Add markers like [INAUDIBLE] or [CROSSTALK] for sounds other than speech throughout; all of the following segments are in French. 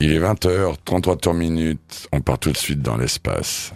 Il est 20h, 33 tours minutes, on part tout de suite dans l'espace.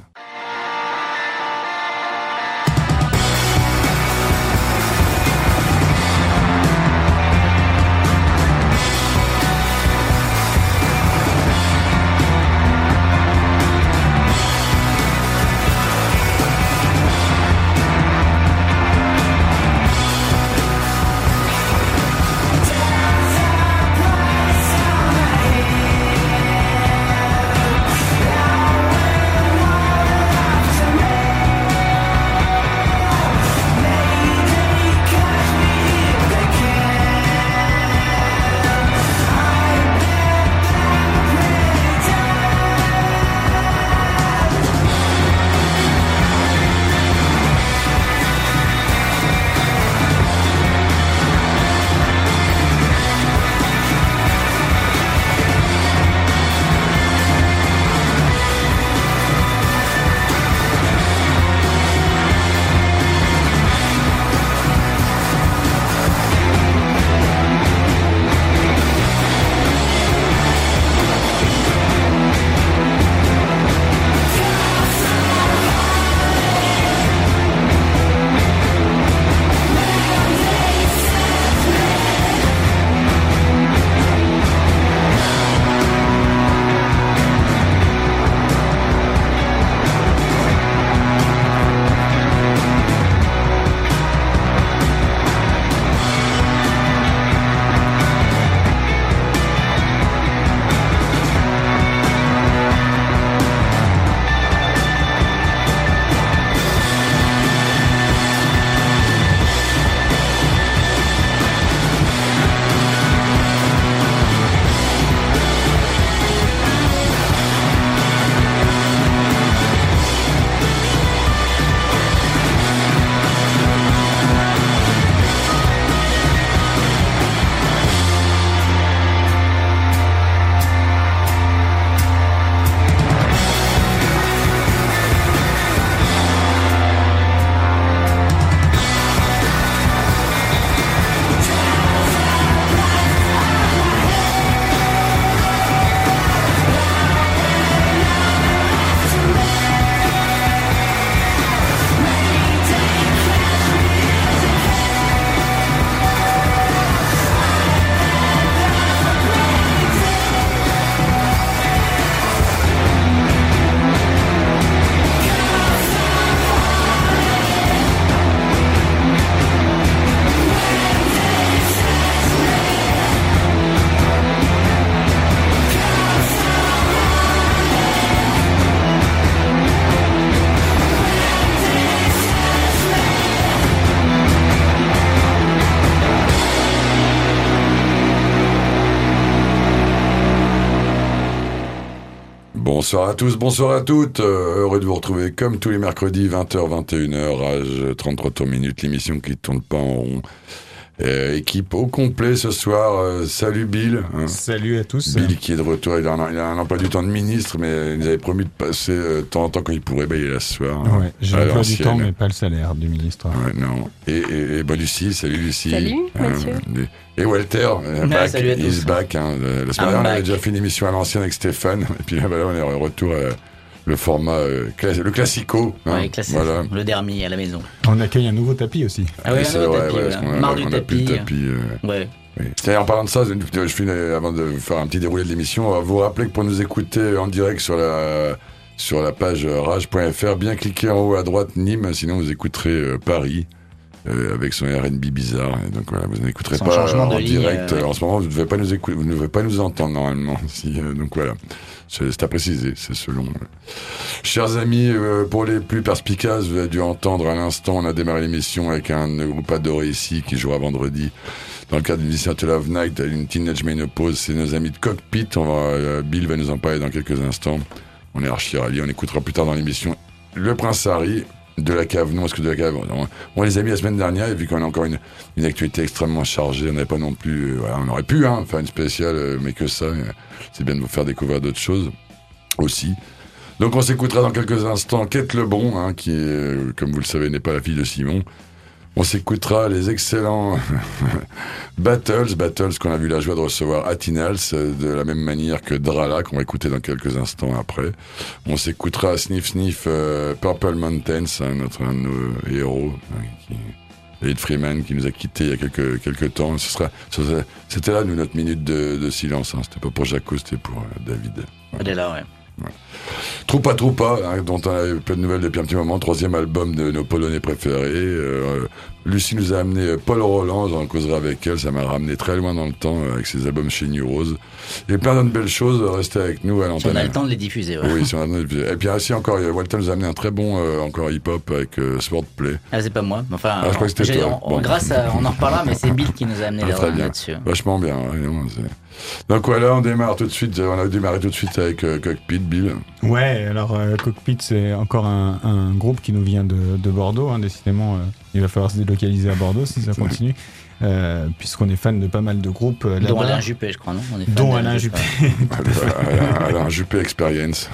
Bonsoir à tous, bonsoir à toutes. Euh, heureux de vous retrouver comme tous les mercredis, 20h, 21h, âge 33 tours minutes, l'émission qui tourne pas en rond. Euh, équipe au complet ce soir. Euh, salut Bill. Hein. Salut à tous. Bill qui est de retour. Il a, un, il a un emploi du temps de ministre, mais il nous avait promis de passer de temps en temps quand il pourrait. Ben, il est là ce soir. Ouais, J'ai l'emploi du temps, mais pas le salaire du ministre. Ouais, non. Et, et, et bah, Lucie, salut Lucie. Salut Mathieu. Et Walter, euh, back, salut à tous. back. Hein. La semaine dernière, on avait déjà fait une émission à l'ancienne avec Stéphane. [LAUGHS] Et puis là, on est retour à le format, euh, le classico. Hein, classique. Voilà. Le dermi à la maison. On accueille un nouveau tapis aussi. Ah oui, un nouveau tapis. Voilà. Marre du tapis. tapis euh, ouais. Oui. En parlant de ça, je finis avant de faire un petit déroulé de l'émission, on vous rappeler que pour nous écouter en direct sur la sur la page rage.fr, bien cliquer en haut à droite Nîmes, sinon vous écouterez Paris. Euh, avec son R&B bizarre. Et donc voilà, vous n'écouterez pas en direct. Euh, en ce moment, vous ne devez pas nous écouter, vous ne devez pas nous entendre normalement. [LAUGHS] Si, euh, donc voilà, c'est à préciser, c'est selon. Chers amis, pour les plus perspicaces, vous avez dû entendre à l'instant, on a démarré l'émission avec un groupe adoré ici qui jouera vendredi. Dans le cadre d'une Initiative of Night, une Teenage Menopause, c'est nos amis de Cockpit. On va, Bill va nous en parler dans quelques instants. On est archi rallye. On écoutera plus tard dans l'émission Le Prince Harry, de la cave, non, est-ce que de la cave on, les a mis la semaine dernière, et vu qu'on a encore une, une actualité extrêmement chargée, on n'avait pas non plus, euh, on aurait pu hein, faire une spéciale, euh, mais que ça, euh, c'est bien de vous faire découvrir d'autres choses aussi. Donc on s'écoutera dans quelques instants Kate Lebron, hein, qui, comme vous le savez, n'est pas la fille de Simon. On s'écoutera les excellents [LAUGHS] Battles, Battles qu'on a vu la joie de recevoir à Tinals, de la même manière que Drala, qu'on va écouter dans quelques instants après. On s'écoutera Sniff Sniff euh, Purple Mountains, notre un de nos héros, hein, Ed Freeman qui nous a quittés il y a quelques, quelques temps. Ce sera, c'était là, nous, notre minute de, silence. Hein. C'était pas pour Jaco, c'était pour euh, David. Elle est là, ouais. Troupa Troupa, hein, dont on a plein de nouvelles depuis un petit moment, troisième album de nos Polonais préférés. Euh, Lucie nous a amené euh, Paul Roland, j'en causerai avec elle, ça m'a ramené très loin dans le temps euh, avec ses albums chez New Rose. Et plein d'autres belles choses, restez avec nous à l'antenne. Si on a le temps de les diffuser, ouais. Oui, si on a le temps de les diffuser. Et puis ainsi encore, Walter nous a amené un très bon encore hip-hop avec Swordplay. Ah, c'est pas moi, enfin, ah, je crois que c'était toi. On, grâce à, on en reparlera, mais c'est Bill qui nous a amené ah, là-dessus. Vachement bien, donc voilà, on démarre tout de suite. On a démarré tout de suite avec euh, Cockpit, Bill. Ouais, alors euh, Cockpit, c'est encore un, groupe qui nous vient de, Bordeaux. Hein, décidément, euh, il va falloir se délocaliser à Bordeaux si ça [LAUGHS] continue. Euh, puisqu'on est fan de pas mal de groupes. Euh, Dont Alain Juppé, je crois, non? On est Dont Alain Juppé. [LAUGHS] Alain, Juppé Experience.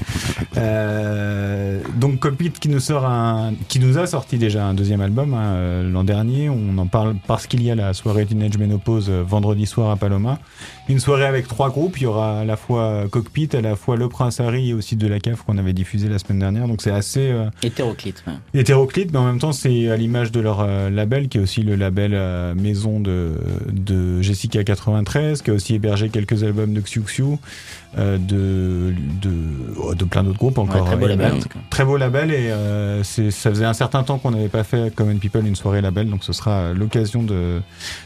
Euh, donc Cockpit qui nous sort un, qui nous a sorti déjà un deuxième album hein, l'an dernier. On en parle parce qu'il y a la soirée Teenage Menopause vendredi soir à Paloma. Une soirée avec trois groupes. Il y aura à la fois Cockpit, à la fois Le Prince Harry et aussi de la cave qu'on avait diffusé la semaine dernière. Donc c'est assez hétéroclite. Hétéroclite, mais en même temps c'est à l'image de leur label qui est aussi le label maison de, de Jessica 93, qui a aussi hébergé quelques albums de Xiu Xiu, euh, de, de, oh, de, plein d'autres groupes encore. très beau label. Très beau label et euh, ça faisait un certain temps qu'on n'avait pas fait Common People une soirée label, donc ce sera l'occasion de,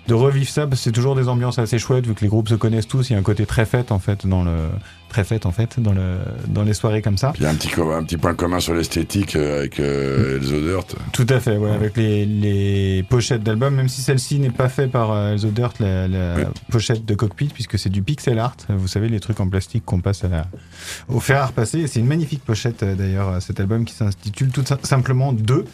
de revivre ça. C'est toujours des ambiances assez chouettes vu que les groupes se connaissent tous. Il y a un côté très fête en fait dans le très fête en fait dans le dans les soirées comme ça. il y a un petit un petit point commun sur l'esthétique euh, avec euh, Elzo Dirt. Tout à fait, ouais, avec les, les pochettes d'albums, même si celle-ci n'est pas faite par euh, Elzo Dirt, la, pochette de cockpit, puisque c'est du pixel art. Vous savez les trucs en plastique qu'on passe à la au fer à repasser. C'est une magnifique pochette d'ailleurs cet album qui s'intitule tout simplement 2.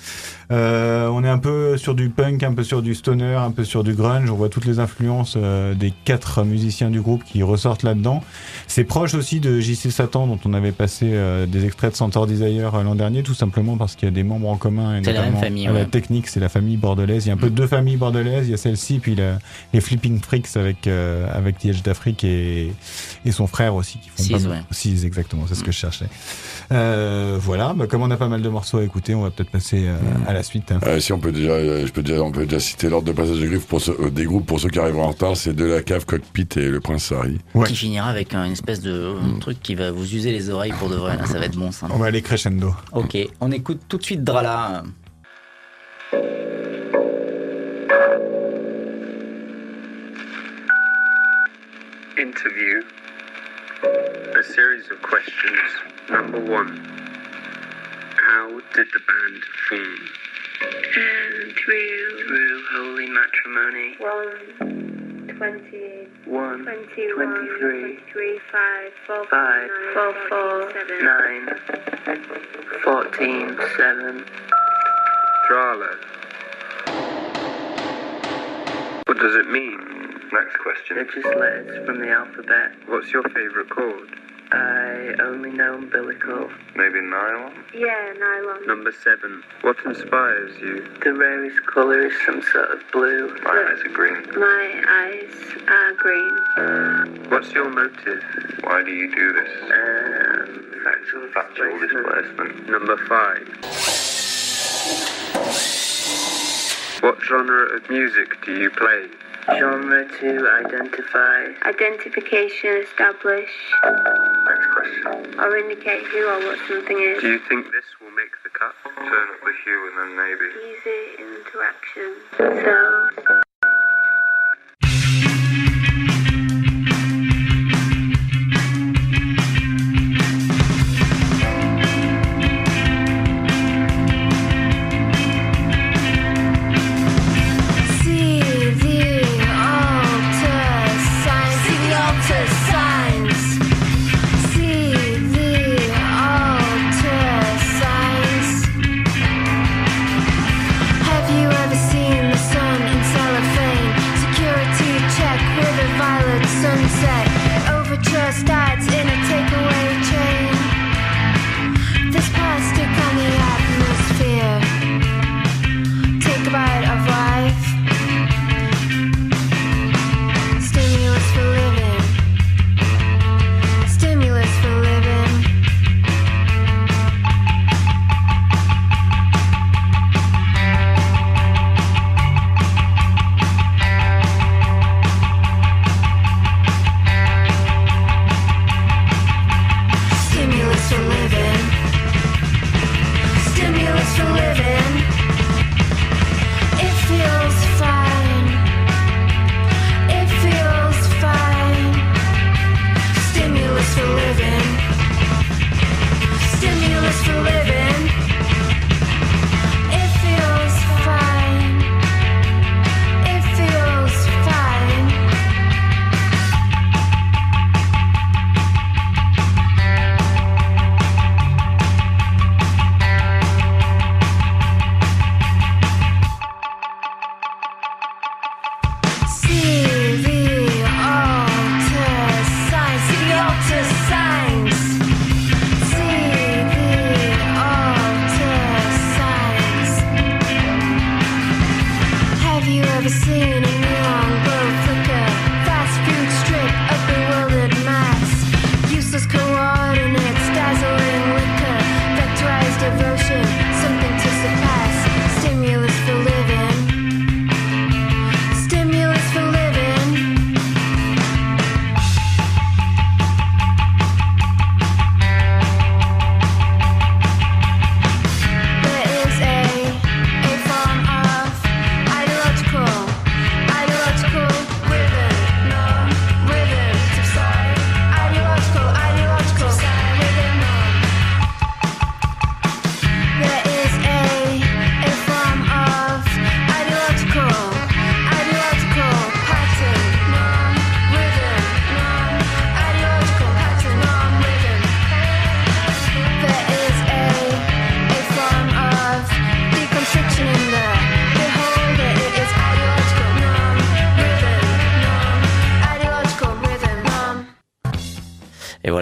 On est un peu sur du punk, un peu sur du stoner, un peu sur du grunge. On voit toutes les influences des quatre musiciens du groupe qui ressortent là-dedans. C'est proche aussi de JC Satan dont on avait passé euh, des extraits de Centaur Desire euh, l'an dernier, tout simplement parce qu'il y a des membres en commun. Et la même famille. La technique, c'est la famille bordelaise. Il y a un peu mm. deux familles bordelaises. Il y a celle-ci, puis les Flipping Freaks avec euh, avec The d'Afrique et, et son frère aussi qui font pas Six, exactement. C'est ce que je cherchais. voilà. Bah, comme on a pas mal de morceaux à écouter, on va peut-être passer mm. à la suite. Hein. si on peut déjà, je peux déjà, on peut déjà citer l'ordre de passage des, pour des groupes pour ceux qui arriveront en retard. C'est de la cave, Cockpit et le Prince Harry. Qui finira avec une espèce de un truc qui va vous user les oreilles pour de vrai. Là, ça va être bon, ça. On va aller crescendo. Ok, on écoute tout de suite Drala. Interview. A series of questions. Number one. How did the band form? And through, through holy matrimony. One. 20, 1, 21, 23, 23 5, 4, 5, 4, 4, 7, 9, 14, 7. Drala. What does it mean? Next question. They're just letters from the alphabet. What's your favourite chord? I only know umbilical. Maybe nylon? Yeah, nylon. Number seven. What inspires you? The rarest colour is some sort of blue. My eyes are green. My eyes are green. What's your motive? Why do you do this? Um, factual, factual displacement. Number five. What genre of music do you play? Genre to identify. Identification, establish. Next question. Or indicate who or what something is. Do you think this will make the cut? Turn up the hue and then maybe. Easy interaction. So.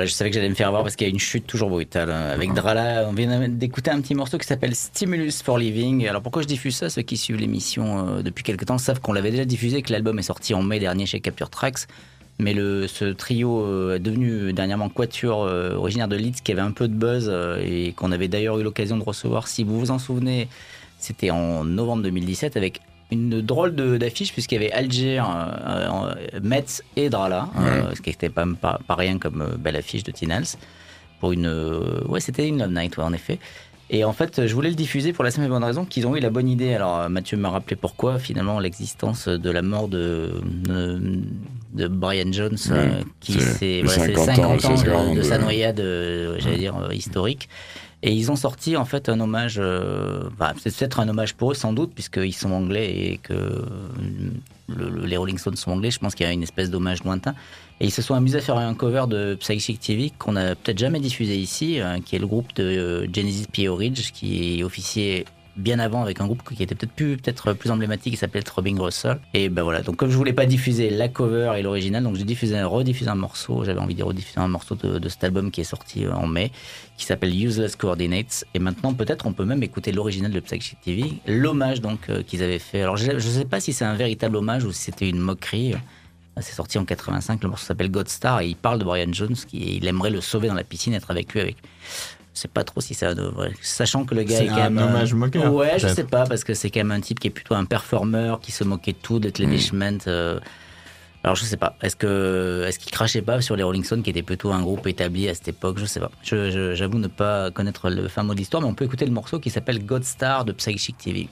Je savais que j'allais me faire avoir parce qu'il y a une chute toujours brutale. Hein. Avec Drala, on vient d'écouter un petit morceau qui s'appelle Stimulus for Living. Alors pourquoi je diffuse ça? Ceux qui suivent l'émission euh, depuis quelques temps savent qu'on l'avait déjà diffusé, que l'album est sorti en mai dernier chez Capture Tracks. Mais le, ce trio euh, est devenu dernièrement Quatuor, euh, originaire de Leeds, qui avait un peu de buzz et qu'on avait d'ailleurs eu l'occasion de recevoir. Si vous vous en souvenez, c'était en novembre 2017 avec une drôle d'affiche puisqu'il y avait Alger, euh, Metz et Drala, euh, ce qui n'était pas, pas, rien comme euh, belle affiche de Tinals. Pour une, ouais, c'était une Love Night, en effet. Et en fait, je voulais le diffuser pour la simple et bonne raison qu'ils ont eu la bonne idée. Alors, Mathieu m'a rappelé pourquoi, finalement, l'existence de la mort de, de, Brian Jones, qui c'est 50, ans, de, de, sa noyade, j'allais dire, historique. Et ils ont sorti en fait un hommage, euh, bah, c'est peut-être un hommage pour eux sans doute, puisqu'ils sont anglais et que les Rolling Stones sont anglais, je pense qu'il y a une espèce d'hommage lointain. Et ils se sont amusés à faire un cover de Psychic TV qu'on n'a peut-être jamais diffusé ici, euh, qui est le groupe de euh, Genesis P. Ridge, qui est officier bien avant avec un groupe qui était peut-être plus, peut-être plus emblématique, qui s'appelait Robin Russell. Et ben voilà, donc comme je voulais pas diffuser la cover et l'original, donc j'ai diffusé, rediffusé un morceau, j'avais envie de rediffuser un morceau de, cet album qui est sorti euh, en mai, qui s'appelle Useless Coordinates. Et maintenant, peut-être, on peut même écouter l'original de Psychic TV, l'hommage donc euh, qu'ils avaient fait. Alors je, ne sais pas si c'est un véritable hommage ou si c'était une moquerie. C'est sorti en 85, le morceau s'appelle God Star et il parle de Brian Jones, qui il aimerait le sauver dans la piscine, être avec lui avec je sais pas trop si ça devrait. Sachant que le gars est, quand même. un hommage moqueur. Ouais, je sais pas, parce que c'est quand même un type qui est plutôt un performeur, qui se moquait de tout, d'être mm. Euh... Alors je sais pas. Est-ce que est-ce qu'il crachait pas sur les Rolling Stones, qui étaient plutôt un groupe établi à cette époque? Je sais pas. J'avoue ne pas connaître le fin mot de l'histoire, mais on peut écouter le morceau qui s'appelle God Star de Psychic TV.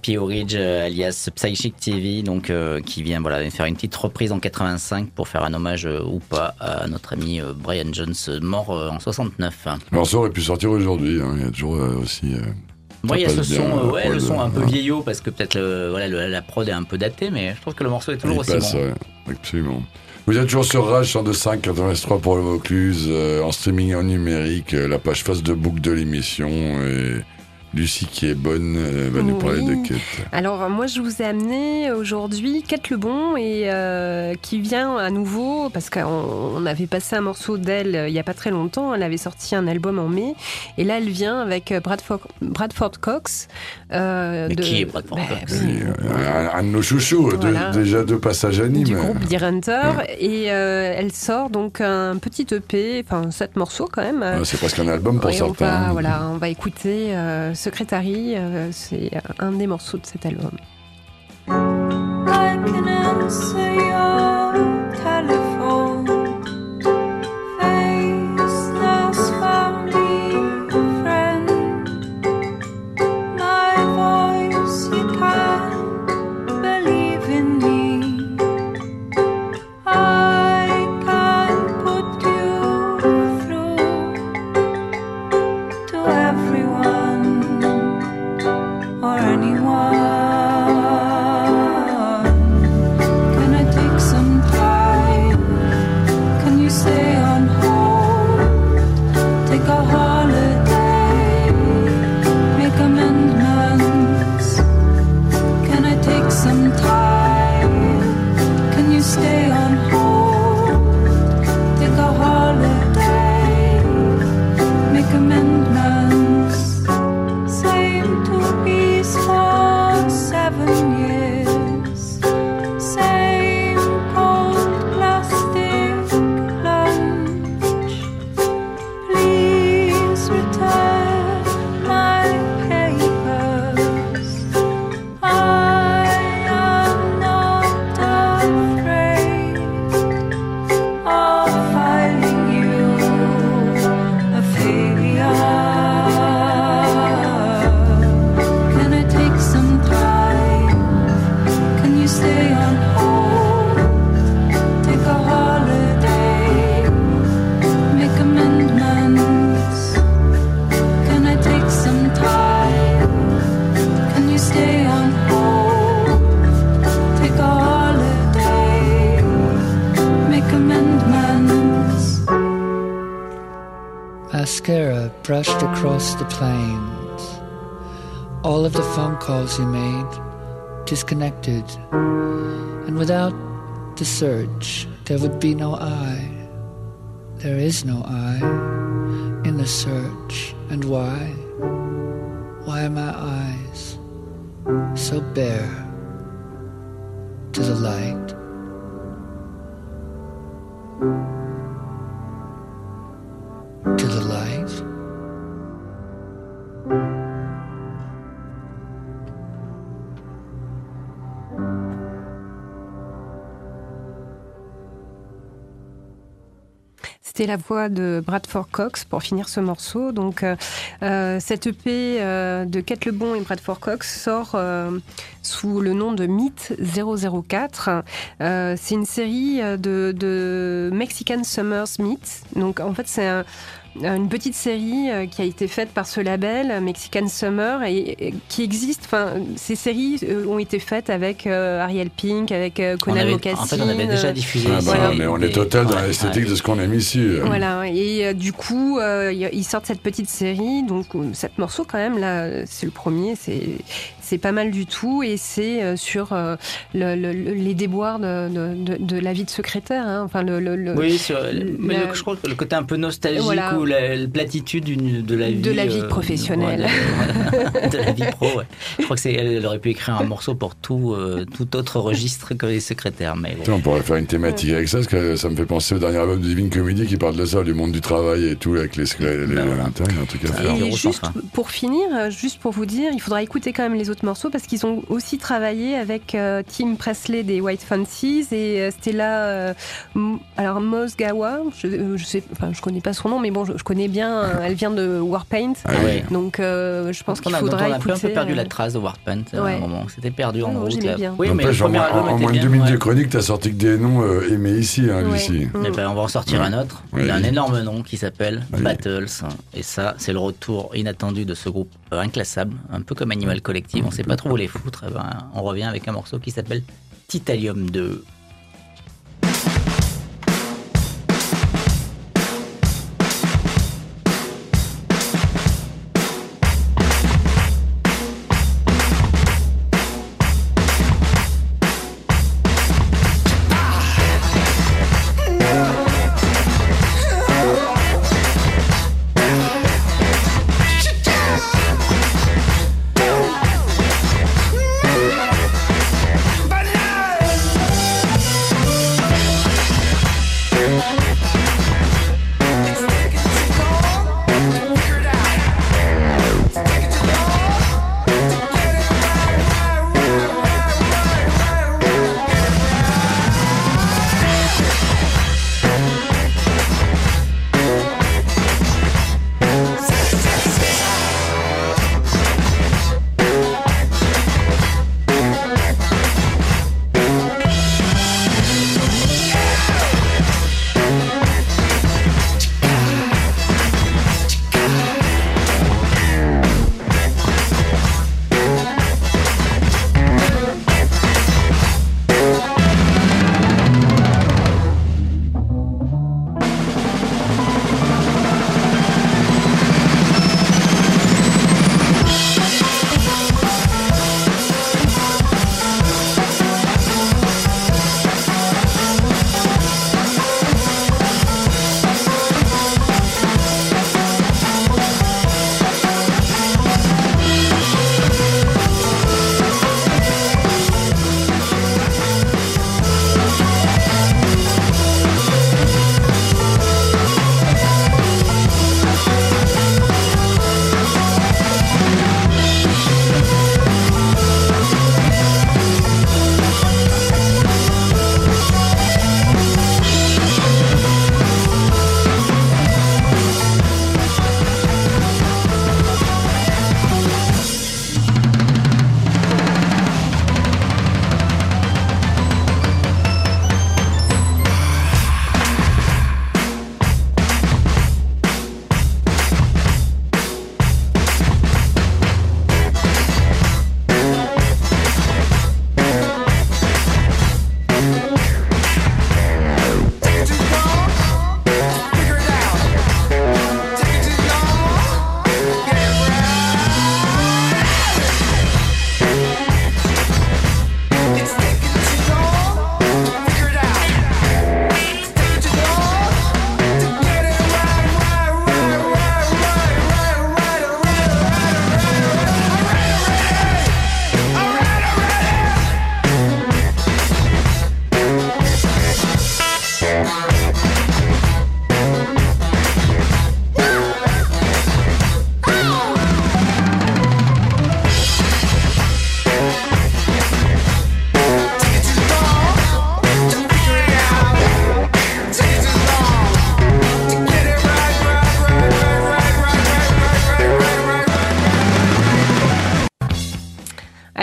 Pioridge, euh, alias Psychic TV, donc qui vient voilà faire une petite reprise en 85 pour faire un hommage ou pas à notre ami Brian Jones, mort en 69. Le morceau aurait pu sortir aujourd'hui. Il y a toujours aussi. Moi, il y a ce son, un peu vieillot parce que peut-être la prod est un peu datée, mais je trouve que le morceau est toujours il aussi passe, bon. ouais, absolument. Vous êtes toujours sur Rage 102.5 83 pour le Vaucluse, en streaming en numérique, la page face de boucle de l'émission. Et Lucie qui est bonne euh, va nous parler de Kate. Alors moi je vous ai amené aujourd'hui Kate Lebon et euh, qui vient à nouveau parce qu'on on avait passé un morceau d'elle euh, il y a pas très longtemps. Elle avait sorti un album en mai et là elle vient avec Bradford, Bradford Cox. euh, de- qui est Bradford Bah, Cox oui, un, un de nos chouchous, Voilà. déjà deux passages à Nîmes. du groupe Hunter et euh, elle sort donc un petit EP, enfin sept morceaux quand même. Ah, C'est presque un album pour Et on certains. va, voilà, on va écouter euh, Secretary, euh, c'est un des morceaux de cet album. Brushed across the plains. All of the phone calls you made disconnected. And without the search, there would be no I. There is no I in the search. And why? Why are my eyes so bare to the light? To the La voix de Bradford Cox pour finir ce morceau. Donc, euh, euh, cette EP euh, de Kate Lebon et Bradford Cox sort sous le nom de Myth 004. Euh, c'est une série de, Mexican Summers Myths. Donc, en fait, c'est un- une petite série euh, qui a été faite par ce label euh, Mexican Summer et, et qui existe. Enfin, ces séries euh, ont été faites avec euh, Ariel Pink, avec euh, On Conan Mocassin. en fait, on avait déjà diffusé. Ah bah, Voilà. mais on est total dans ouais, l'esthétique ouais. de ce qu'on aime ici. euh. Voilà, et euh, du coup, euh, ils sortent cette petite série, donc euh, sept morceaux quand même, là, euh, c'est le premier, c'est c'est pas mal du tout, et c'est euh, sur euh, le- le- le- les déboires de, de, de- de la vie de secrétaire, hein, enfin le... le- le- Oui, sur, mais la- le- je crois que le côté un peu nostalgique Voilà. ou la, la platitude d'une- de la vie. De la vie euh, professionnelle. ouais, de, [LAUGHS] de la vie pro, ouais. Je crois que c'est, elle aurait pu écrire un morceau pour tout, euh, tout autre registre que les secrétaires. Mais on pourrait faire une thématique avec ça, parce que ça me fait penser au dernier album de Living Comedy qui parle de ça, du monde du travail et tout, avec les squelettes Ben à ouais. l'intérieur, un truc à faire. Et juste pour finir, juste pour vous dire, il faudra écouter quand même les autres d'autres morceaux parce qu'ils ont aussi travaillé avec euh, Tim Presley des White Fancies et euh, Stella euh, alors Mosgawa, je, je sais, enfin je connais pas son nom, mais bon, je, je connais bien. euh, elle vient de Warpaint, Ah donc euh, je pense qu'il faudra on a un peu, écouter. un peu perdu euh, la trace de Warpaint à Ouais. un moment. C'était perdu en Ah non, route. bien. Oui, mais en, premier moins- album en était moins de deux minutes ouais. de chronique, t'as sorti que des noms euh, aimés ici, hein. Lucie. Eh ben, on va en sortir un autre. Il a un énorme nom qui s'appelle. Battles. Et ça, c'est le retour inattendu de ce groupe inclassable, un peu comme Animal Collective. On sait pas trop où les foutre. Eh ben, on revient avec un morceau qui s'appelle Titanium 2.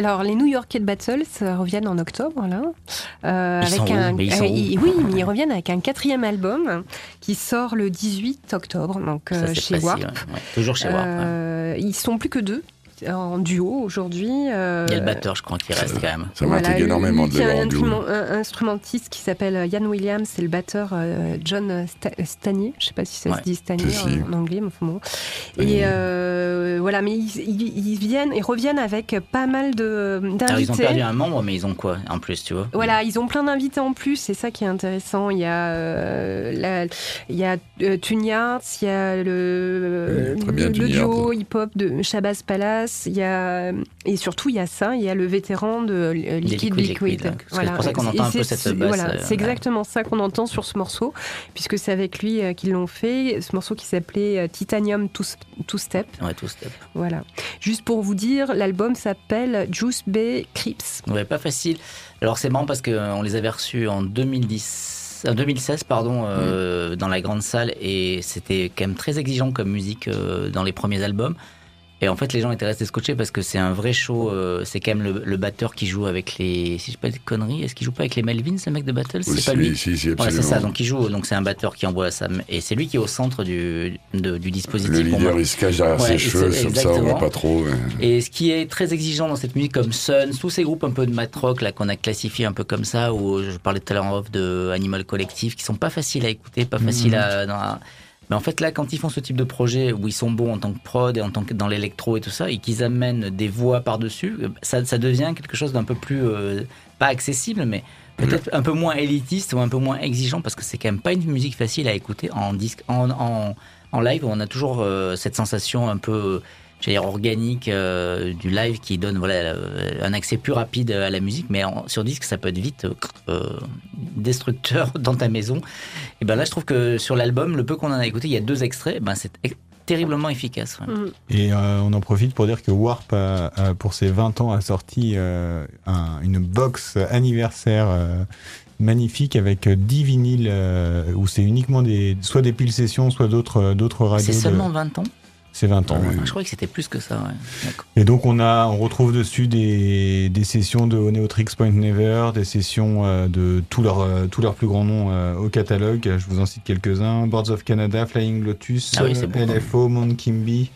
Alors, les New York Battles euh, reviennent en octobre, là. Euh, Ils sont où un, Mais ils sont euh, où ils- oui, mais ils reviennent avec un quatrième album qui sort le 18 octobre, donc Ça, euh, chez précis, Warp. ouais, ouais. Toujours chez Warp. ouais. Euh, Ils sont plus que deux en duo aujourd'hui. euh, Il y a le batteur, je crois, qui reste quand même. Ça m'intrigue énormément de Il y a l'avoir un, en duo. un instrumentiste qui s'appelle Ian Williams, c'est le batteur euh, John Sta- Stanier. Je sais pas si ça Ouais. se dit Stanier Si, si. en, en anglais, mais enfin bon. Et euh, voilà, mais ils, ils- ils viennent et reviennent avec pas mal de Alors, d'invités. ils ont perdu un membre, mais ils ont quoi en plus, tu vois? Voilà, ils ont plein d'invités en plus, c'est ça qui est intéressant. Il y a, euh, la- il y a euh, Tunyards, il y a le, Oui, très bien, le Tunyards. duo hip-hop de Shabazz Palace, passe, il y a et surtout il y a ça, il y a le vétéran de euh, Liquid Liquid Liquid. Liquid. Parce que c'est pour ça qu'on entend un peu cette basse, Voilà, euh, c'est exactement ça qu'on entend sur ce morceau, puisque c'est avec lui euh, qu'ils l'ont fait. Ce morceau qui s'appelait Titanium Two, Two Step. Ouais, tout step. Voilà. Juste pour vous dire, l'album s'appelle Juice Bay Crips. Ouais, pas facile. Alors c'est marrant parce qu'on les avait reçus en 2010, en 2016 pardon, euh, dans la grande salle et c'était quand même très exigeant comme musique euh, dans les premiers albums. Et en fait, les gens étaient restés scotchés parce que c'est un vrai show. euh, c'est quand même le, le batteur qui joue avec les. Si je pas de conneries, est-ce qu'il joue pas avec les Melvins, le mec de Battle? C'est pas lui? si, si, Ouais, c'est ça. Donc il joue. Donc c'est un batteur qui envoie ça. Et c'est lui qui est au centre du, de- du dispositif. le leader, il se cache derrière Ouais, ses cheveux, comme ça, on voit exactement. pas trop. Et ce qui est très exigeant dans cette musique, comme Sun, tous ces groupes un peu de mat rock là qu'on a classifié un peu comme ça, ou je parlais tout à l'heure en off de Animal Collective, qui sont pas faciles à écouter, pas faciles à. dans- à- Mais en fait là, quand ils font ce type de projet où ils sont bons en tant que prod et en tant que dans l'électro et tout ça, et qu'ils amènent des voix par dessus, ça, ça devient quelque chose d'un peu plus euh, pas accessible, mais peut-être un peu moins élitiste ou un peu moins exigeant parce que c'est quand même pas une musique facile à écouter en disque, en, en, en live. On a toujours euh, cette sensation un peu, dire organique euh, du live qui donne voilà euh, un accès plus rapide à la musique, mais en- sur disque ça peut être vite euh, destructeur [LAUGHS] dans ta maison. Et ben là, je trouve que sur l'album, le peu qu'on en a écouté, il y a deux extraits, ben c'est terriblement efficace. ouais. Mm. Et euh, on en profite pour dire que Warp, a- a, pour ses 20 ans, a sorti euh, un- une box anniversaire euh, magnifique avec 10 vinyles euh, où c'est uniquement des, soit des piles sessions, soit d'autres d'autres radios. C'est de- seulement 20 ans C'est 20 ans. Ah ouais. Je croyais que c'était plus que ça. Ouais. Et donc on a, on retrouve dessus des, des sessions de Oneotrix Point Never, des sessions euh, de tous leurs euh, tous leurs plus grands noms euh, au catalogue. Je vous en cite quelques-uns Boards of Canada, Flying Lotus, Ah oui, euh, beau. LFO, Mount Kimby,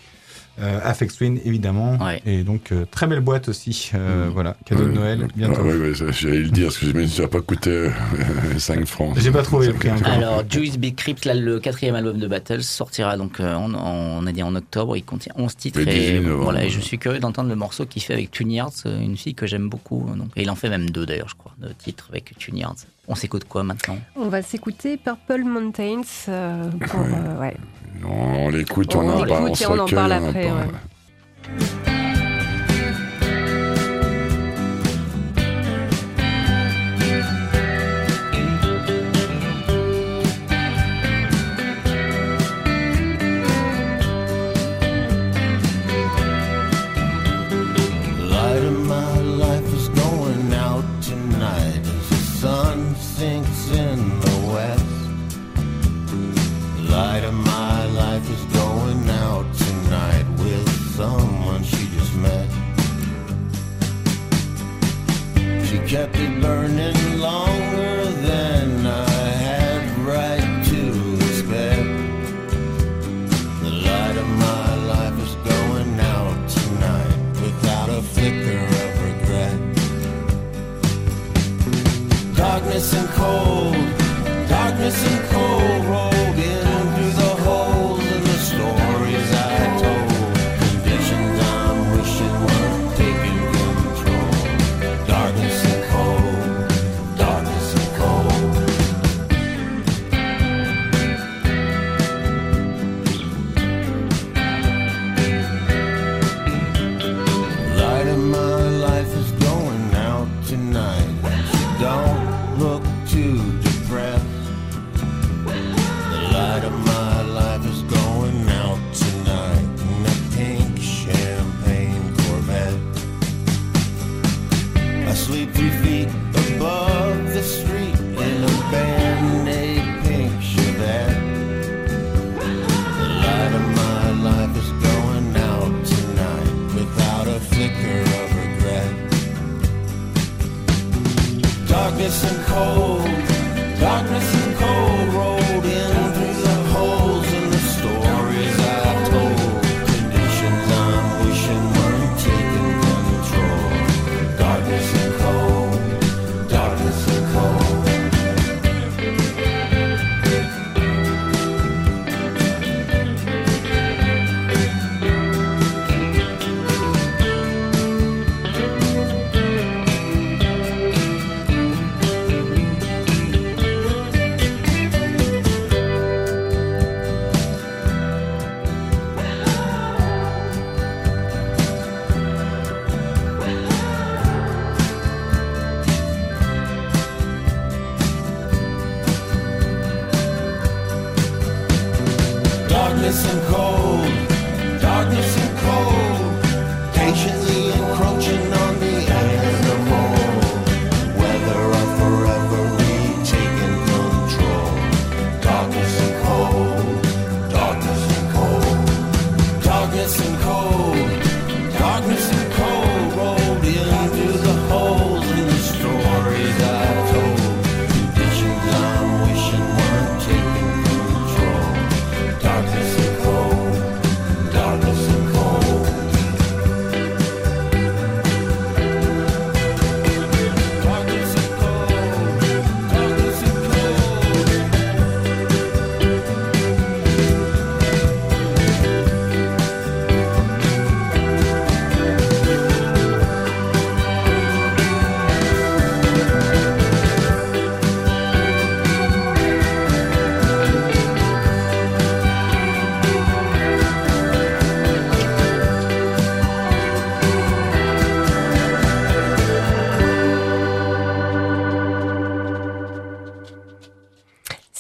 euh, Afex Twin évidemment. Ouais. Et donc euh, très belle boîte aussi. euh, Mhm. Voilà, cadeau de. Noël Ah, bientôt. ouais, j'allais le dire, parce que j'imagine que ça va pas coûter [LAUGHS] 5 francs. J'ai pas trouvé le prix encore. Alors, Juice Big Crypt, là, le quatrième album de Battle, sortira donc, euh, en- en- on a dit en octobre, il contient 11 titres. Le 18 Et, novembre. voilà, et je suis curieux d'entendre le morceau qu'il fait avec Tune Yards, euh, une fille que j'aime beaucoup. Donc, et il en fait même deux d'ailleurs, je crois, de titres avec Tune Yards. On s'écoute quoi maintenant On va s'écouter Purple Mountains euh, pour, euh, ouais. On l'écoute, on, On en parle, on l'écoute se on en parle on en après, ouais.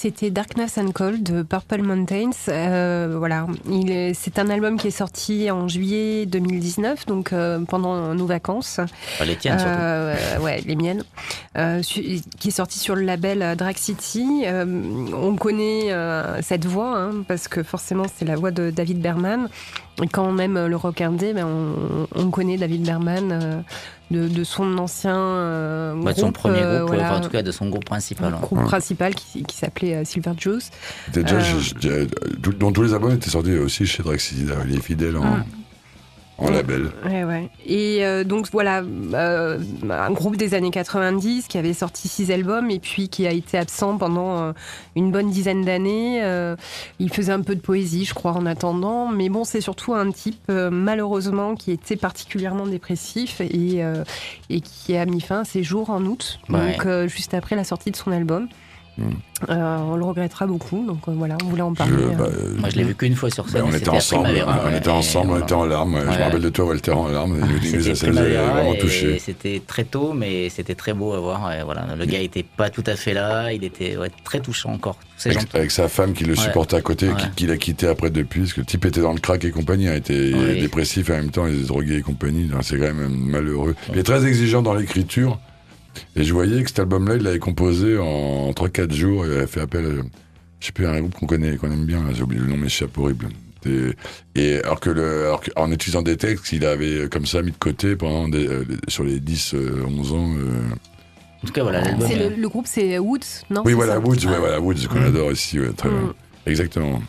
C'était Darkness and Cold de Purple Mountains. Euh, voilà, il est- c'est un album qui est sorti en juillet 2019, donc euh, pendant nos vacances. Enfin, les tiennes surtout. Euh, ouais, les miennes. Qui est sorti sur le label Drag City. On connaît cette voix, hein, parce que forcément c'est la voix de David Berman. Et quand on aime le rock indé, ben on, on connaît David Berman de, de son ancien euh, Bah, de son groupe, premier euh, groupe, voilà, enfin, en tout cas de son groupe principal. hein. groupe principal qui, qui s'appelait euh, Silver Juice. Déjà, Euh. je- je- dont tous les albums étaient sortis aussi chez Drag City, là, il est fidèle en, Mm. En label. Ouais, ouais. Et euh, donc voilà, euh, un groupe des années 90 qui avait sorti six albums et puis qui a été absent pendant euh, une bonne dizaine d'années. Euh, il faisait un peu de poésie, je crois, en attendant. Mais bon, c'est surtout un type, euh, malheureusement, qui était particulièrement dépressif et, euh, et qui a mis fin à ses jours en août, Ouais. donc euh, juste après la sortie de son album. Euh, on le regrettera beaucoup, donc euh, voilà, on voulait en parler. Je- bah, euh. Moi, je l'ai vu qu'une fois sur bah, scène. on et était ensemble, on était ensemble, on était en larmes. Je Ouais. me rappelle de toi, Walter, en larmes. Il nous vraiment touché. C'était très tôt, mais c'était très beau à voir. et voilà, le gars était pas tout à fait là. Il était ouais, très touchant encore. Avec, avec sa femme qui le Ouais. supportait à côté, Ouais. qui, qui l'a quitté après depuis, parce que le type était dans le crack et compagnie, il était Oui. dépressif en même temps il était drogué et compagnie, c'est quand même malheureux. Il est très exigeant dans l'écriture, et je voyais que cet album-là, il l'avait composé en 3-4 jours, il avait fait appel à, je sais plus, à un groupe qu'on connaît, qu'on aime bien, j'ai oublié le nom, mais m'échappe horrible. Et, et alors que le, alors qu'en utilisant des textes, il avait comme ça mis de côté pendant des, euh, sur les 10, euh, 11 ans. euh, En tout cas, voilà. C'est le, le groupe, c'est Woods, non? Oui, c'est voilà, ça Woods, ouais, voilà, Woods, qu'on Mm. adore ici, ouais, très bien. Mm. Exactement.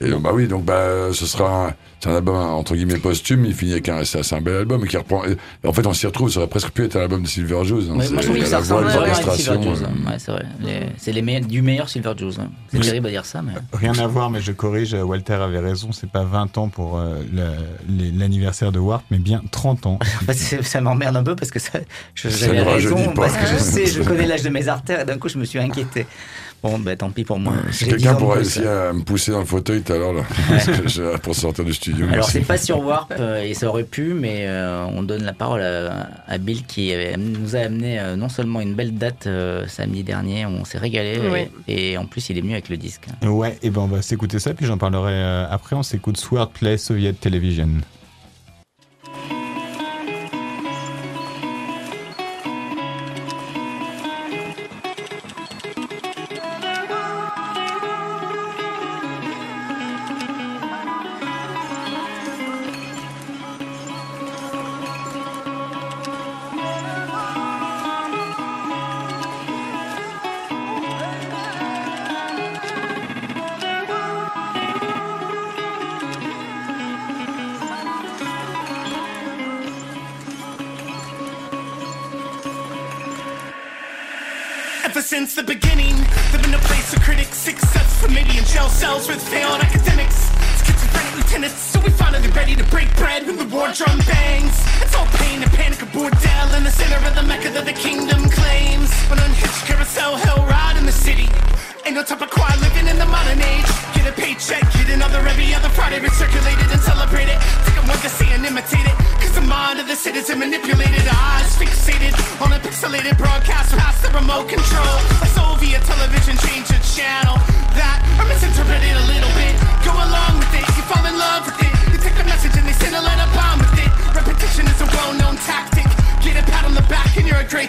Et donc, bah oui, donc, bah, ce sera un, c'est un album, entre guillemets, posthume, il finit avec un, c'est c'est un bel album, et qui reprend, et en fait, on s'y retrouve, ça aurait presque pu être un album de Silver Juice, hein, Ouais, moi, je trouve que ça ressemble à Silver orchestrations, Juice. euh, hein. Ouais, c'est vrai. Les- C'est les meilleurs- du meilleur Silver Juice. hein. C'est Oui. terrible à dire ça, mais. Rien à voir, mais je corrige, euh, Walter avait raison, c'est pas 20 ans pour euh, le- les- l'anniversaire de Warp, mais bien 30 ans. [LAUGHS] Bah, ça m'emmerde un peu parce que ça, j'avais raison, pas. parce que je [LAUGHS] sais, je connais l'âge de mes artères et d'un coup je me suis inquiété. Bon, ben tant pis pour moi. Si quelqu'un 10 ans de pourrait plus. réussir à me pousser dans le fauteuil tout à l'heure, là, pour sortir du studio. Alors c'est pas sur Warp euh, et ça aurait pu, mais euh, on donne la parole à, à Bill qui avait- nous a amené euh, non seulement une belle date euh, samedi dernier, on s'est régalé et, et en plus il est venu avec le disque. Ouais, et ben on va s'écouter ça, puis j'en parlerai euh, après. On s'écoute Sword Play Soviet Television.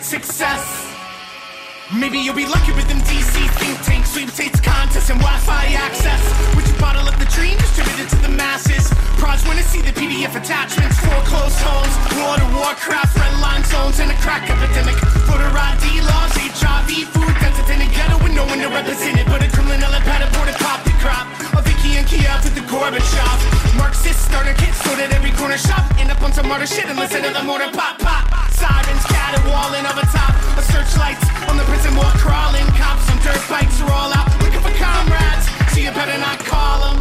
Success. Maybe you'll be lucky with them DC think tanks, sweepstakes contests, and Wi-Fi access. Would you bottle up the dream, distribute it to the masses? Prods wanna see the PDF attachments, foreclosed homes, World of Warcraft, red line zones, and a crack epidemic. Voter ID laws, HIV, food deserts in a ghetto with no one to represent it, but a criminal at pad aboard a cop the crop. A Vicky and Kiev with the Gorbachev. Marxist starter kits sold at every corner shop. End up on some martyr shit and listen to the motor pop pop. Sirens caterwauling over top of searchlights on the prison wall crawling. Cops on dirt bikes are all out looking for comrades. So you better not call them.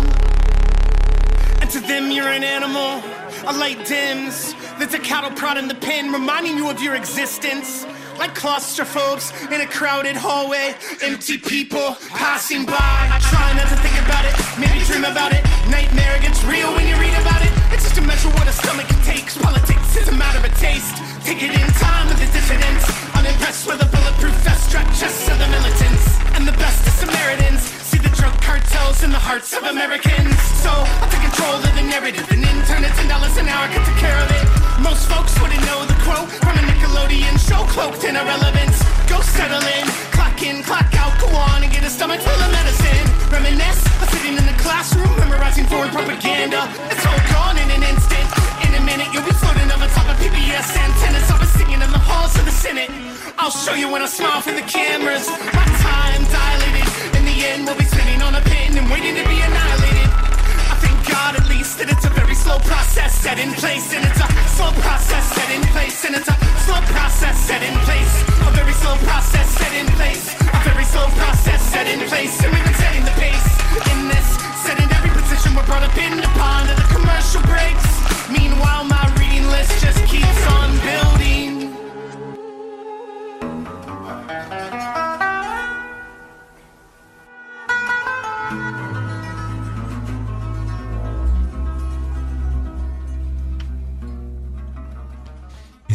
And to them, you're an animal. A light dims. There's a cattle prod in the pen, reminding you of your existence. Like claustrophobes in a crowded hallway, empty people passing by. Try not to think about it, maybe dream about it. Nightmare gets real when you read about it. It's just a measure what a stomach takes. Politics is a matter of taste. Take it in time with the dissidents. Unimpressed with the bulletproof vest strap chests of the militants. And the best of Samaritans. See the drug cartels in the hearts of Americans. So I'll take control of the narrative and intern it to dollars an hour, get to care of it. Most folks wouldn't know the quote from a Nickelodeon show cloaked in irrelevance. Go settle in, clock in, clock out, go on and get a stomach full of medicine. Reminisce sitting in the classroom, memorizing foreign propaganda. It's all gone in an instant. In minute, you'll be floating over top of PBS antennas. I'll be singing in the halls of the Senate. I'll show you when I smile for the cameras. My time dilated. In the end, we'll be sitting on a pin and waiting to be annihilated. I thank God at least that it's a very slow process set in place. And it's a slow process set in place. And it's a slow process set in place. A very slow process set in place. A very slow process set in place. And we've been setting the pace in this. Setting every position we're brought up in the pond of the commercial breaks. Meanwhile, my reading list just keeps on building.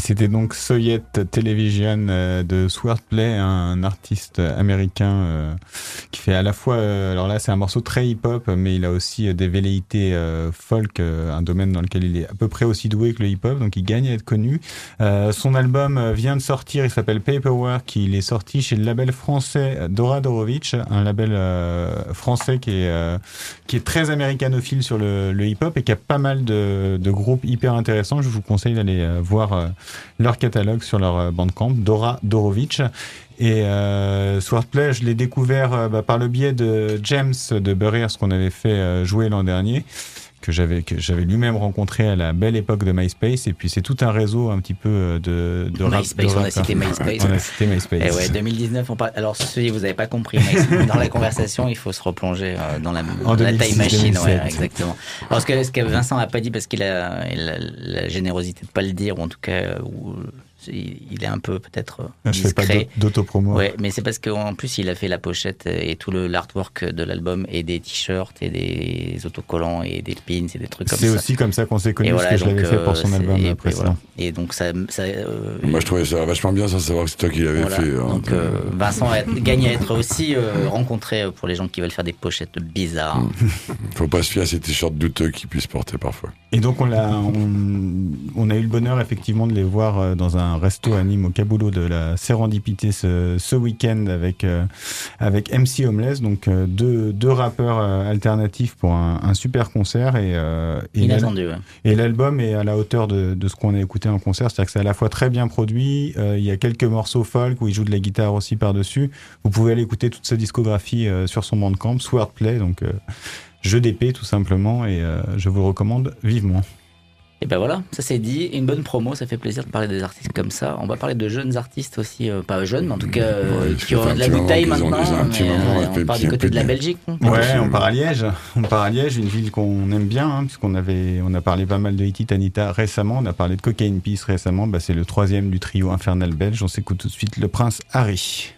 C'était donc Soviet Television euh, de Swordplay, un artiste américain euh, qui fait à la fois, euh, alors là c'est un morceau très hip-hop, mais il a aussi des velléités folk, un domaine dans lequel il est à peu près aussi doué que le hip-hop, donc il gagne à être connu. Son album vient de sortir, il s'appelle Paperwork, il est sorti chez le label français Dora Dorovic, un label français qui est, qui est très américanophile sur le, le hip-hop et qui a pas mal de, de groupes hyper intéressants. Je vous conseille d'aller voir leur catalogue sur leur euh, bandcamp, Dora Dorovic. Et euh, Swordplay, je l'ai découvert euh, bah, par le biais de James de Burriers qu'on avait fait euh, jouer l'an dernier, que j'avais que j'avais lui-même rencontré à la belle époque de MySpace. Et puis c'est tout un réseau un petit peu euh, de, de rap- MySpace, de on a cité MySpace. On a cité MySpace. Et ouais, 2019, on parle. Alors, ceci, vous n'avez pas compris, dans la conversation, il faut se replonger euh, dans la, En dans la 2006, time machine. Ouais, 2007. exactement. Alors, ce que, ce que Vincent n'a pas dit, parce qu'il a, a la générosité de pas le dire, ou en tout cas, euh, il est un peu peut-être euh, pas discret. d'au- d'autopromo. Ouais, mais c'est parce qu'en plus, il a fait la pochette et tout le l'artwork de l'album et des t-shirts et des autocollants et des pins et des trucs comme ça. C'est aussi comme ça qu'on s'est connus, parce voilà, que je l'avais fait euh, pour son c'est- album et, précédent. voilà. Et donc, ça. ça euh, Moi, je trouvais ça vachement bien sans savoir que c'est toi qui l'avais voilà. fait. hein. Donc euh, Vincent a- [LAUGHS] gagne à être aussi euh, rencontré euh, pour les gens qui veulent faire des pochettes bizarres. [LAUGHS] Faut pas se fier à ces t-shirts douteux qu'ils puissent porter parfois. Et donc on, l'a, on, on a eu le bonheur effectivement de les voir euh, dans un resto à Nîmes au Caboulot de la Sérendipité ce, ce week-end avec euh, avec MC Homeless, donc euh, deux, deux rappeurs euh, alternatifs pour un, un super concert et, euh, et ouais. l'album est à la hauteur de, de ce qu'on a écouté en concert, c'est-à-dire que c'est à la fois très bien produit, euh, il y a quelques morceaux folk où il joue de la guitare aussi par-dessus. Vous pouvez aller écouter toute sa discographie euh, sur son bandcamp, Swordplay, donc euh, jeu d'épée tout simplement, et euh, je vous le recommande vivement. Et ben voilà, ça c'est dit. Une bonne promo, ça fait plaisir de parler des artistes comme ça. On va parler de jeunes artistes aussi, euh, pas jeunes, mais en tout cas euh, Ouais, qui ont de la bouteille maintenant. mais, moment, euh, on part du côté de la Belgique. Ouais, on part à Liège. On part à Liège, une ville qu'on aime bien, hein, puisqu'on avait, on a parlé pas mal de Hitit Anita récemment. On a parlé de Cocaine Peace récemment. Bah, c'est le troisième du trio infernal belge. On s'écoute tout de suite le prince Harry.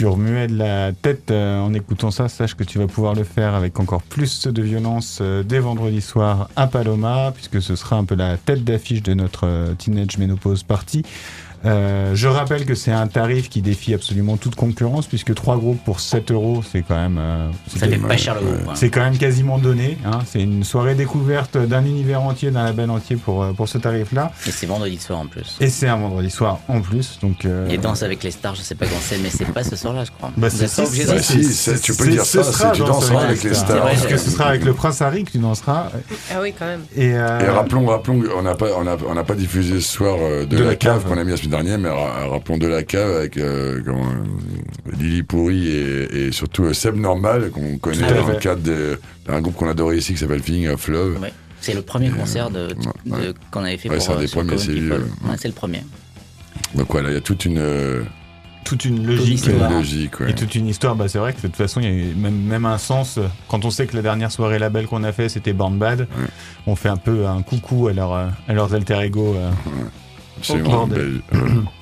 Tu remuais la tête euh, en écoutant ça, sache que tu vas pouvoir le faire avec encore plus de violence euh, dès vendredi soir à Paloma, puisque ce sera un peu la tête d'affiche de notre euh, Teenage Menopause Party. Euh, je rappelle que c'est un tarif qui défie absolument toute concurrence, puisque trois groupes pour 7 euros, c'est quand même. euh, Ça fait pas cher le groupe. hein. c'est quand même quasiment donné. Hein. C'est une soirée découverte d'un univers entier, d'un label entier pour, euh, pour ce tarif-là. Et c'est vendredi soir en plus. Et c'est un vendredi soir en plus. Donc, euh, Et Danse avec les stars, je sais pas quand c'est, mais c'est pas ce soir-là, je crois. Bah, c'est obligé Bah, si, tu peux dire ce ça, sera c'est tu dans danseras ce avec les Star. stars. Parce que ce sera avec le Prince Harry que tu danseras. Ah oui, quand même. Et, euh, Et rappelons, rappelons, on n'a pas, on a, on n'a pas diffusé ce soir euh, de, De la, la cave, qu'on a mis la semaine dernière, mais ra- rappelons de la cave avec euh, comment, euh, Lily Pourri et, et surtout euh, Seb Normal qu'on connaît dans le cadre d'un groupe qu'on adorait ici qui s'appelle Feeling of Love. Ouais. C'est le premier concert de, de- ouais. qu'on avait fait Ouais, pour c'est un euh, des premiers, c'est euh, le premier. Donc voilà, il y a toute une, euh, toute une logique. une Histoire. logique. ouais. Et toute une histoire, bah c'est vrai que de toute façon, il y a même, même un sens. euh, Quand on sait que la dernière soirée label qu'on a fait, c'était Born Bad, on fait un peu un coucou à, leur, euh, à leurs alter ego. euh.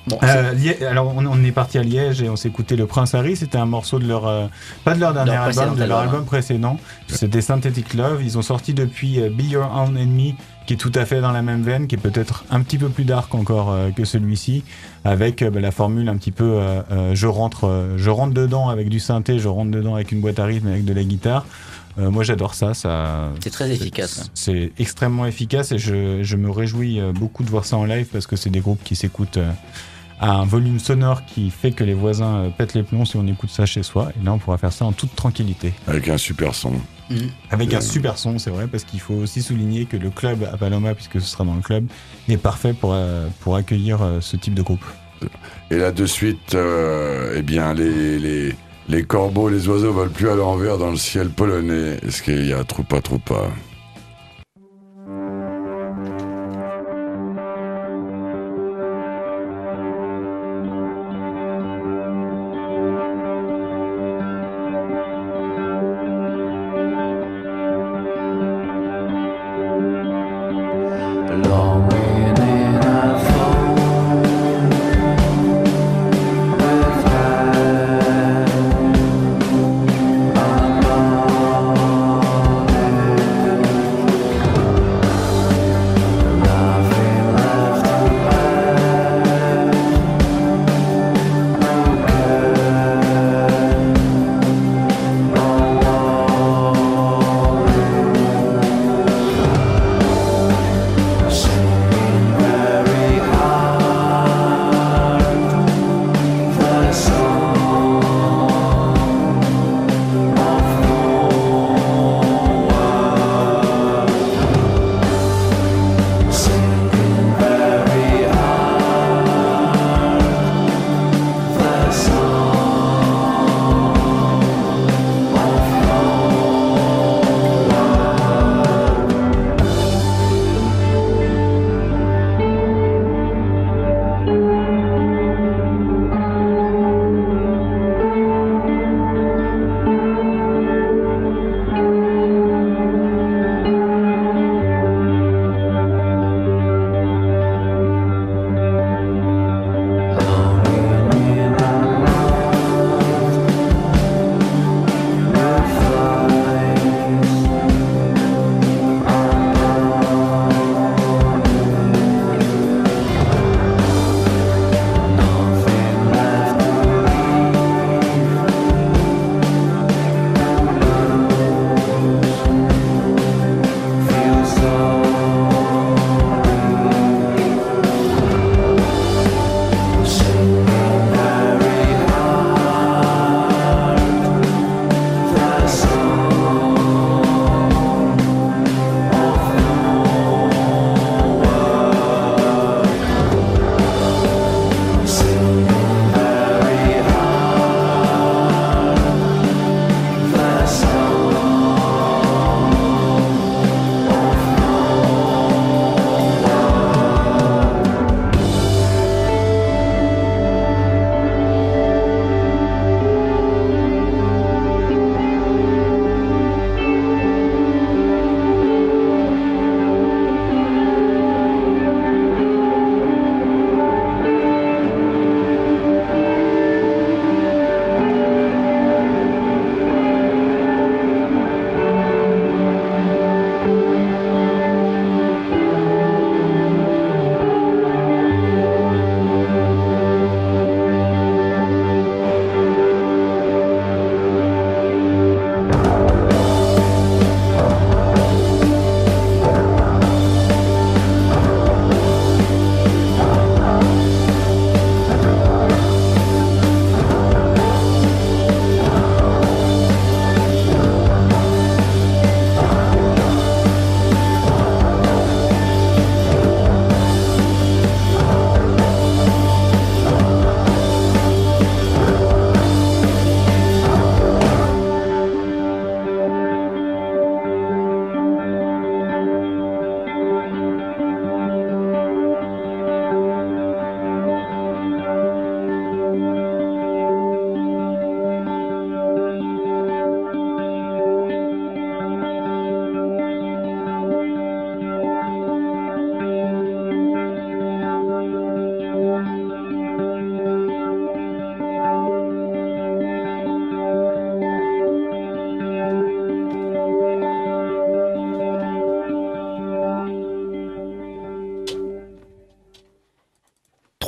Bon, Euh, Lié- alors on, on est parti à Liège et on s'est écouté le Prince Harry. C'était un morceau de leur, euh, pas de leur dernier Leur album, de leur album, album précédent. C'était Synthetic Love. Ils ont sorti depuis euh, Be Your Own Enemy, qui est tout à fait dans la même veine, qui est peut-être un petit peu plus dark encore euh, que celui-ci, avec euh, bah, la formule un petit peu euh, euh, je rentre, euh, je rentre dedans avec du synthé, je rentre dedans avec une boîte à rythme, avec de la guitare. Euh, moi j'adore ça, ça. C'est très efficace. hein. C'est extrêmement efficace et je, je me réjouis euh, beaucoup de voir ça en live parce que c'est des groupes qui s'écoutent euh, à un volume sonore qui fait que les voisins pètent les plombs si on écoute ça chez soi. Et là, on pourra faire ça en toute tranquillité. Avec un super son. Mhm. Avec un super son, c'est vrai, parce qu'il faut aussi souligner que le club à Paloma, puisque ce sera dans le club, est parfait pour, euh, pour accueillir euh, ce type de groupe. Et là, de suite, euh, eh bien, les, les, les corbeaux, les oiseaux volent plus à l'envers dans le ciel polonais. Est-ce qu'il y a trop pas,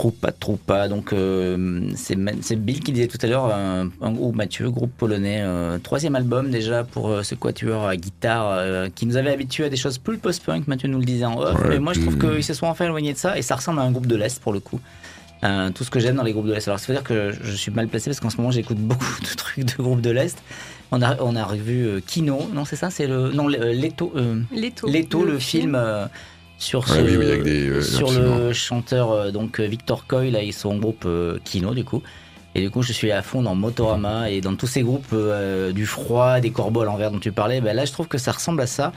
Troupa Troupa. Donc euh, c'est Bill qui disait tout à l'heure, un, un- ou Mathieu, groupe polonais, euh, troisième album déjà pour euh, ce quatuor à guitare euh, qui nous avait habitués à des choses plus post-punk. Mathieu nous le disait en off, Ouais, mais moi je trouve qu'ils se sont enfin éloignés de ça et ça ressemble à un groupe de l'Est pour le coup. Euh, tout ce que j'aime dans les groupes de l'Est. Alors, ça veut dire que je suis mal placé parce qu'en ce moment, j'écoute [LAUGHS] beaucoup de trucs de groupes de l'Est. On a, on a revu euh, Kino, non, c'est ça C'est le. Non, le- euh, Leto. euh, Leto. Leto, le, film euh, sur, Ouais, ce, oui, oui, avec des, euh, sur absolument. le chanteur euh, donc euh, Victor Coy, là, ils sont en groupe Kino, du coup. Et du coup, je suis à fond dans Motorama et dans tous ces groupes euh, du froid, des corbeaux à l'envers dont tu parlais. Ben là, je trouve que ça ressemble à ça.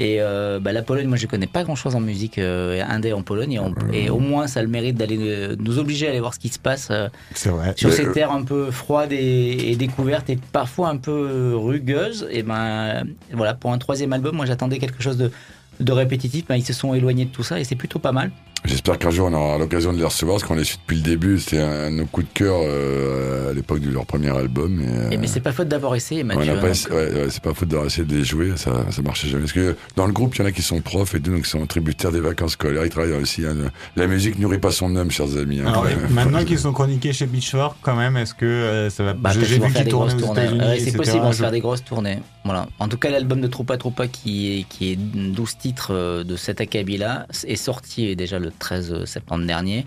Et euh, bah, la Pologne, moi je connais pas grand chose en musique euh, indé en Pologne et, on- et au moins ça a le mérite d'aller nous obliger à aller voir ce qui se passe euh, vrai. sur Mais, ces terres un peu froides et, et découvertes et parfois un peu rugueuses. Et ben voilà, pour un troisième album, moi j'attendais quelque chose de, de répétitif. Ben, ils se sont éloignés de tout ça et c'est plutôt pas mal. J'espère qu'un jour on aura l'occasion de les recevoir, parce qu'on les suit depuis le début. C'était un de nos coups de cœur euh, à l'époque de leur premier album. Et, euh, Et mais c'est pas faute d'avoir essayé, on Mathieu. hein, essa- ouais, ouais, c'est pas faute d'avoir essayé de les jouer, ça, ça marchait jamais. Parce que dans le groupe, il y en a qui sont profs et tout, donc qui sont tributaires des vacances scolaires. Ils travaillent aussi. hein. La musique nourrit pas son homme, chers amis. hein. Alors, Ouais. [LAUGHS] maintenant qu'ils sont chroniqués chez Pitchfork, quand même, est-ce que euh, ça va Bah, J'ai vu faire qu'ils des grosses tournaient aux tournées. États-Unis. C'est possible, vont se Je- faire des grosses tournées. Voilà. En tout cas, l'album de Troupa Troupa qui est, qui est 12 titres euh, de cet acabit-là est sorti déjà le 13 septembre dernier.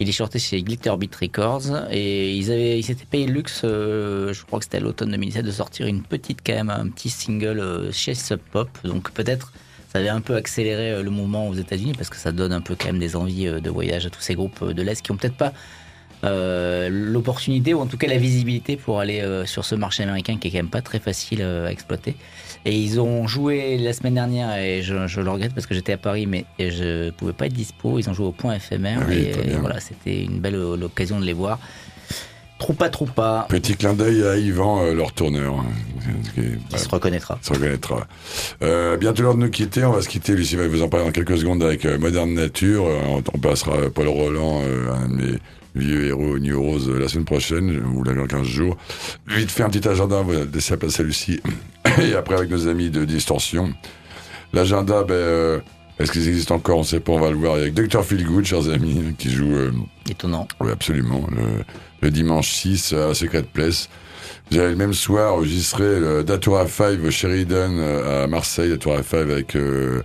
Il est sorti chez Glitterbeat Records et ils avaient, ils s'étaient payé le luxe, euh, je crois que c'était à l'automne 2017, de sortir une petite quand même, un petit single euh, chez Sub Pop. Donc peut-être ça avait un peu accéléré euh, le mouvement aux États-Unis parce que ça donne un peu quand même des envies euh, de voyage à tous ces groupes euh, de l'Est qui ont peut-être pas euh, l'opportunité ou en tout cas la visibilité pour aller euh, sur ce marché américain qui est quand même pas très facile euh, à exploiter. Et ils ont joué la semaine dernière et je, je le regrette parce que j'étais à Paris mais je pouvais pas être dispo. Ils ont joué au point éphémère Ah oui, et voilà c'était une belle occasion de les voir. Troupa Troupa, Petit clin d'œil à Yvan, leur tourneur. hein, qui qui se reconnaîtra. se reconnaîtra. Euh, bientôt l'heure de nous quitter. On va se quitter. Lucie va vous en parler dans quelques secondes avec Moderne Nature. On, on passera Paul Roland, un de mes vieux héros New Rose euh, la semaine prochaine, ou dans 15 jours. Vite fait un petit agenda, va laisser la place à Lucie. Et après avec nos amis de Distorsion. L'agenda, ben, euh, est-ce qu'ils existent encore? On sait pas, on va le voir avec Dr. Feelgood, chers amis, qui joue euh, Étonnant. oui, absolument. Le, le dimanche 6 à Secret Place. Vous avez le même soir enregistré le Datura 5 au Sheridan euh, à Marseille, Datura 5 avec euh,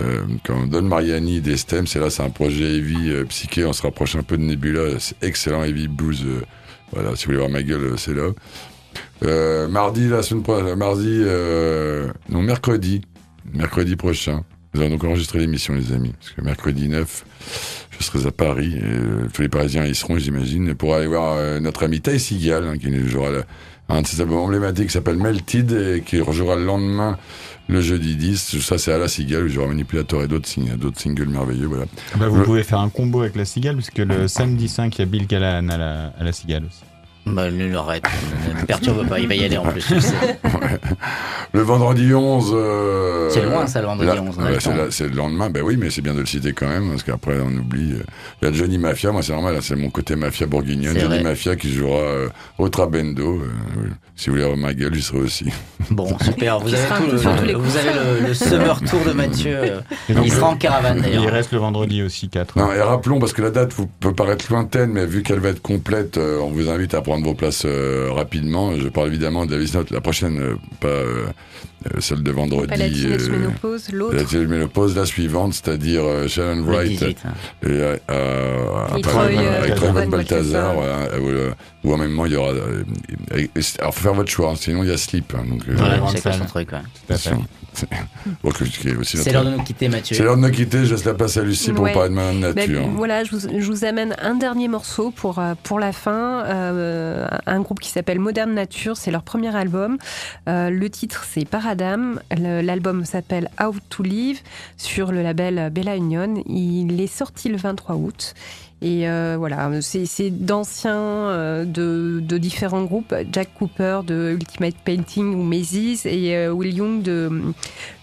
euh, comme Don Mariani des Stems. Et là, c'est un projet heavy euh, psyché. On se rapproche un peu de Nebula. C'est excellent heavy blues. euh, voilà, si vous voulez voir ma gueule, euh, c'est là. Euh, mardi, la semaine mardi, non, mercredi, mercredi prochain. Nous allons donc enregistrer l'émission, les amis. Parce que mercredi 9, je serai à Paris. Et, tous les Parisiens y seront, j'imagine, pour aller voir notre ami Ty Seagal, hein, qui jouera un de ses albums emblématiques qui s'appelle Melted et qui rejouera le lendemain, le jeudi 10. Ça, c'est à la Cigale, où j'aurai Manipulator et d'autres sing- d'autres singles merveilleux, voilà. Bah, vous Le- pouvez faire un combo avec la cigale, puisque le samedi 5, il y a Bill Callahan à la, à la cigale aussi. Bah, ne l'arrête, ne me perturbe pas, il va y aller en plus. Le vendredi 11. euh, C'est loin, ça, le vendredi là- 11, on a ouais, le c'est temps. la- c'est le lendemain. Ben oui, mais c'est bien de le citer quand même, parce qu'après, on oublie. euh, Il y a Johnny Mafia, moi, c'est normal, là, c'est mon côté mafia bourguignonne. C'est Johnny vrai. Mafia qui jouera euh, au Trabendo. euh, si vous voulez avoir ma gueule, j'y serai aussi. Bon, super, vous avez, tout le, vous avez le, le summer tour de Mathieu. euh, Il sera en caravane Et il d'ailleurs. reste le vendredi aussi, 4. Non, et rappelons, parce que la date vous, peut paraître lointaine, mais vu qu'elle va être complète, euh, on vous invite à prendre vos places euh, rapidement. Je parle évidemment de la Note, la prochaine, euh, pas euh, celle de vendredi. Pas la euh, ménopause, l'autre. la ménopause, la suivante, c'est-à-dire euh, Shannon Wright 18. et, Troy, avec Van Balthazar, où en même moment il y aura. euh, et- et- alors, faut faire votre choix, hein, sinon il y a Sleep. hein, donc, chacun son truc. ouais. [LAUGHS] C'est l'heure de nous quitter, Mathieu. C'est l'heure de nous quitter. Je laisse la place à Lucie pour Ouais. parler de Madame Ben, Nature. voilà, je vous, je vous amène un dernier morceau pour, euh, pour la fin. euh, un groupe qui s'appelle Modern Nature, c'est leur premier album. Euh, le titre, c'est Paradam. L'album s'appelle How to Live sur le label Bella Union. Il est sorti le 23 août. Et euh, voilà, c'est c'est d'anciens euh, de, de différents groupes. Jack Cooper de Ultimate Painting ou Macy's et euh, Will Young de,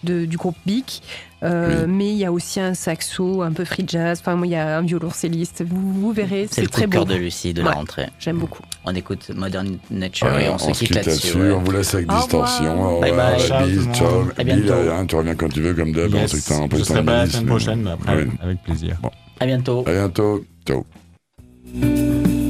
de- du groupe Beak. Euh, Mais il y a aussi un saxo, un peu free jazz. Enfin, moi, il y a un violoncelliste. Vous, vous verrez, C'est c'est le coup très de cœur beau. de Lucie de la rentrée. J'aime beaucoup. On écoute Modern Nature et on se on quitte là-dessus. On ouais. vous laisse avec Au distorsion. Bye bye. Ciao, le. À Bill, bientôt. hein, tu reviens quand tu veux, comme d'hab. On sait que t'as un peu je de temps serai pas la semaine prochaine, mais après, Ouais. avec plaisir. À bientôt. Ciao. Dope.